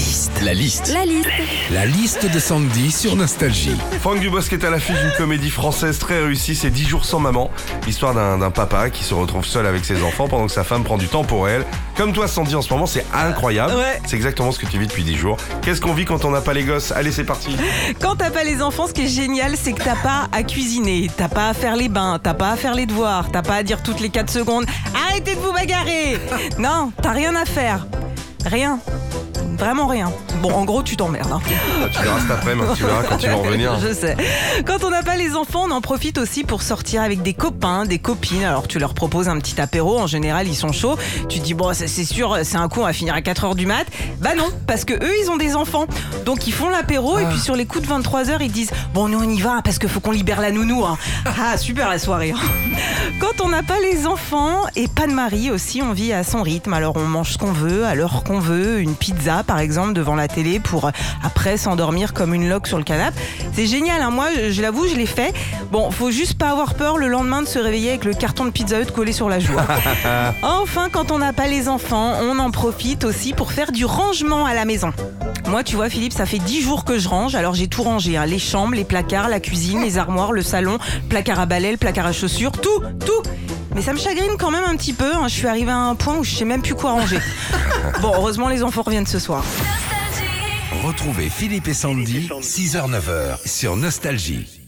liste. La liste. La liste. La liste de Sandy sur Nostalgie. Franck Dubosc est à l'affiche d'une comédie française très réussie, c'est 10 jours sans maman. L'histoire d'un papa qui se retrouve seul avec ses enfants pendant que sa femme prend du temps pour elle. Comme toi Sandy en ce moment, c'est incroyable. Ouais. C'est exactement ce que tu vis depuis 10 jours. Qu'est-ce qu'on vit quand on n'a pas les gosses? Allez, c'est parti. Quand t'as pas les enfants, ce qui est génial, c'est que t'as pas à cuisiner, t'as pas à faire les bains, t'as pas à faire les devoirs, t'as pas à dire toutes les 4 secondes Arrêtez de vous bagarrer Non, t'as rien à faire. Rien. Vraiment rien. Bon, en gros, tu t'emmerdes. hein. Ah, Tu verras cet après-midi, tu verras quand tu vas revenir. Je sais. Quand on n'a pas les enfants, on en profite aussi pour sortir avec des copains, des copines. Alors tu leur proposes un petit apéro, en général ils sont chauds. Tu te dis bon, c'est sûr, c'est un coup, on va finir à 4h du mat. Bah non, parce que eux ils ont des enfants. Donc ils font l'apéro et puis sur les coups de 23h ils disent bon nous on y va parce qu'il faut qu'on libère la nounou. hein. Ah super la soirée. hein. Quand on n'a pas les enfants et pas de mari aussi, on vit à son rythme. Alors on mange ce qu'on veut, à l'heure qu'on veut, une pizza par exemple devant la télé pour euh, après s'endormir comme une loque sur le canapé. C'est génial, hein. moi je, l'avoue, je l'ai fait. Bon, faut juste pas avoir peur le lendemain de se réveiller avec le carton de Pizza Hut collé sur la joue. hein. enfin, quand on n'a pas les enfants, on en profite aussi pour faire du rangement à la maison. Moi, tu vois, Philippe, ça fait 10 jours que je range. Alors, j'ai tout rangé hein. les chambres, les placards, la cuisine, les armoires, le salon, placard à balai, le placard à chaussures, tout, tout. Mais ça me chagrine quand même un petit peu. hein. Je suis arrivée à un point où je sais même plus quoi ranger. Bon, heureusement, les enfants reviennent ce soir. Retrouvez Philippe et Sandy, 6h-9h sur Nostalgie.